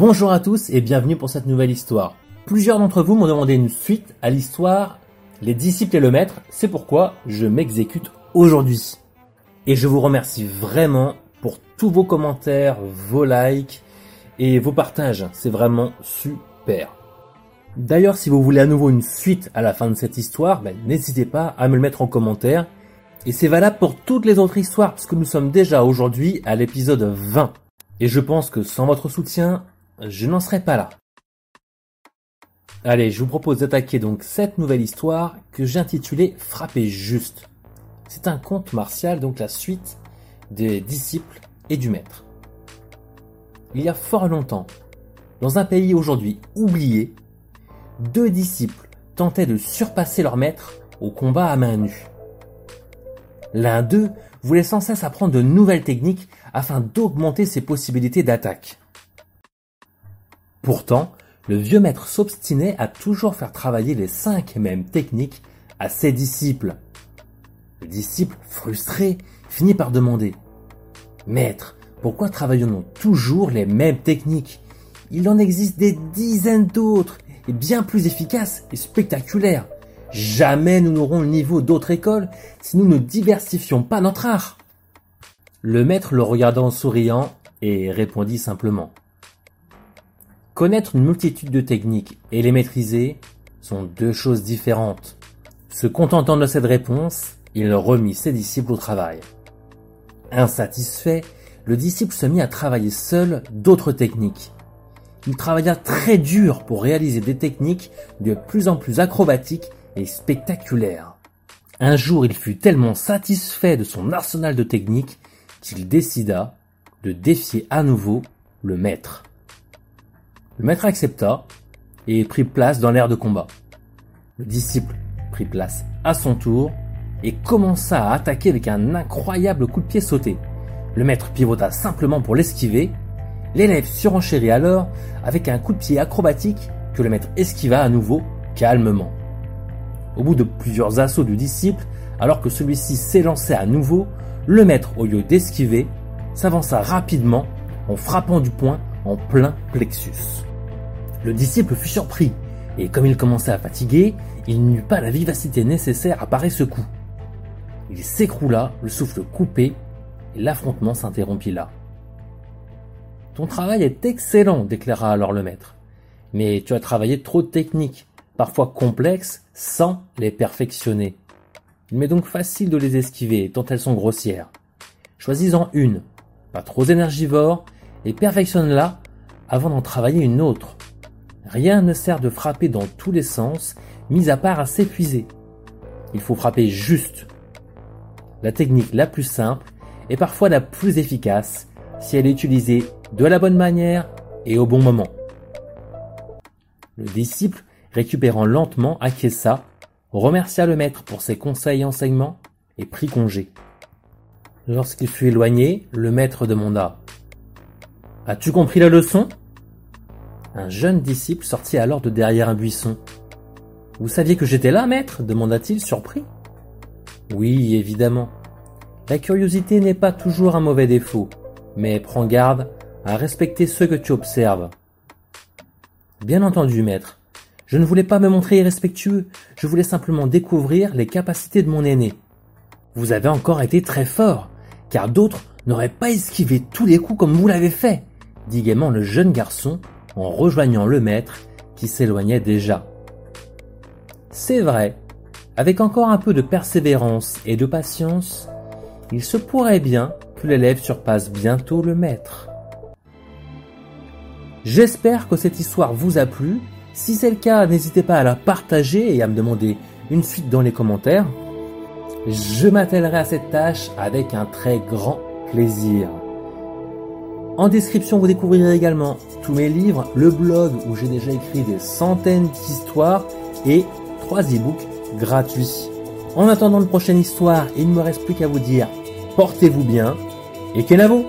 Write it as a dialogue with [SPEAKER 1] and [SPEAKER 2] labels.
[SPEAKER 1] Bonjour à tous et bienvenue pour cette nouvelle histoire. Plusieurs d'entre vous m'ont demandé une suite à l'histoire Les disciples et le maître, c'est pourquoi je m'exécute aujourd'hui. Et je vous remercie vraiment pour tous vos commentaires, vos likes et vos partages, c'est vraiment super. D'ailleurs, si vous voulez à nouveau une suite à la fin de cette histoire, ben, n'hésitez pas à me le mettre en commentaire. Et c'est valable pour toutes les autres histoires, puisque nous sommes déjà aujourd'hui à l'épisode 20. Et je pense que sans votre soutien, je n'en serai pas là. Allez, je vous propose d'attaquer donc cette nouvelle histoire que j'ai intitulée Frapper juste. C'est un conte martial, donc la suite des disciples et du maître. Il y a fort longtemps, dans un pays aujourd'hui oublié, deux disciples tentaient de surpasser leur maître au combat à main nue. L'un d'eux voulait sans cesse apprendre de nouvelles techniques afin d'augmenter ses possibilités d'attaque. Pourtant, le vieux maître s'obstinait à toujours faire travailler les cinq mêmes techniques à ses disciples. Le disciple, frustré, finit par demander Maître, pourquoi travaillons-nous toujours les mêmes techniques? Il en existe des dizaines d'autres, et bien plus efficaces et spectaculaires. Jamais nous n'aurons le niveau d'autres écoles si nous ne diversifions pas notre art. Le maître le regarda en souriant et répondit simplement Connaître une multitude de techniques et les maîtriser sont deux choses différentes. Se contentant de cette réponse, il remit ses disciples au travail. Insatisfait, le disciple se mit à travailler seul d'autres techniques. Il travailla très dur pour réaliser des techniques de plus en plus acrobatiques et spectaculaires. Un jour, il fut tellement satisfait de son arsenal de techniques qu'il décida de défier à nouveau le maître. Le maître accepta et prit place dans l'air de combat. Le disciple prit place à son tour et commença à attaquer avec un incroyable coup de pied sauté. Le maître pivota simplement pour l'esquiver. L'élève surenchérit alors avec un coup de pied acrobatique que le maître esquiva à nouveau calmement. Au bout de plusieurs assauts du disciple, alors que celui-ci s'élançait à nouveau, le maître, au lieu d'esquiver, s'avança rapidement en frappant du poing en plein plexus. Le disciple fut surpris, et comme il commençait à fatiguer, il n'eut pas la vivacité nécessaire à parer ce coup. Il s'écroula, le souffle coupé, et l'affrontement s'interrompit là. Ton travail est excellent, déclara alors le maître. Mais tu as travaillé trop de techniques, parfois complexes, sans les perfectionner. Il m'est donc facile de les esquiver, tant elles sont grossières. Choisis-en une, pas trop énergivore, et perfectionne-la avant d'en travailler une autre. Rien ne sert de frapper dans tous les sens, mis à part à s'épuiser. Il faut frapper juste. La technique la plus simple est parfois la plus efficace si elle est utilisée de la bonne manière et au bon moment. Le disciple, récupérant lentement, acquiesça, remercia le maître pour ses conseils et enseignements et prit congé. Lorsqu'il fut éloigné, le maître demanda As-tu compris la leçon? Un jeune disciple sortit alors de derrière un buisson. Vous saviez que j'étais là, maître? demanda-t-il surpris. Oui, évidemment. La curiosité n'est pas toujours un mauvais défaut, mais prends garde à respecter ceux que tu observes. Bien entendu, maître. Je ne voulais pas me montrer irrespectueux, je voulais simplement découvrir les capacités de mon aîné. Vous avez encore été très fort, car d'autres n'auraient pas esquivé tous les coups comme vous l'avez fait, dit gaiement le jeune garçon en rejoignant le maître qui s'éloignait déjà. C'est vrai, avec encore un peu de persévérance et de patience, il se pourrait bien que l'élève surpasse bientôt le maître. J'espère que cette histoire vous a plu. Si c'est le cas, n'hésitez pas à la partager et à me demander une suite dans les commentaires. Je m'attellerai à cette tâche avec un très grand plaisir. En description, vous découvrirez également tous mes livres, le blog où j'ai déjà écrit des centaines d'histoires et trois e-books gratuits. En attendant une prochaine histoire, il ne me reste plus qu'à vous dire portez-vous bien et Kenavo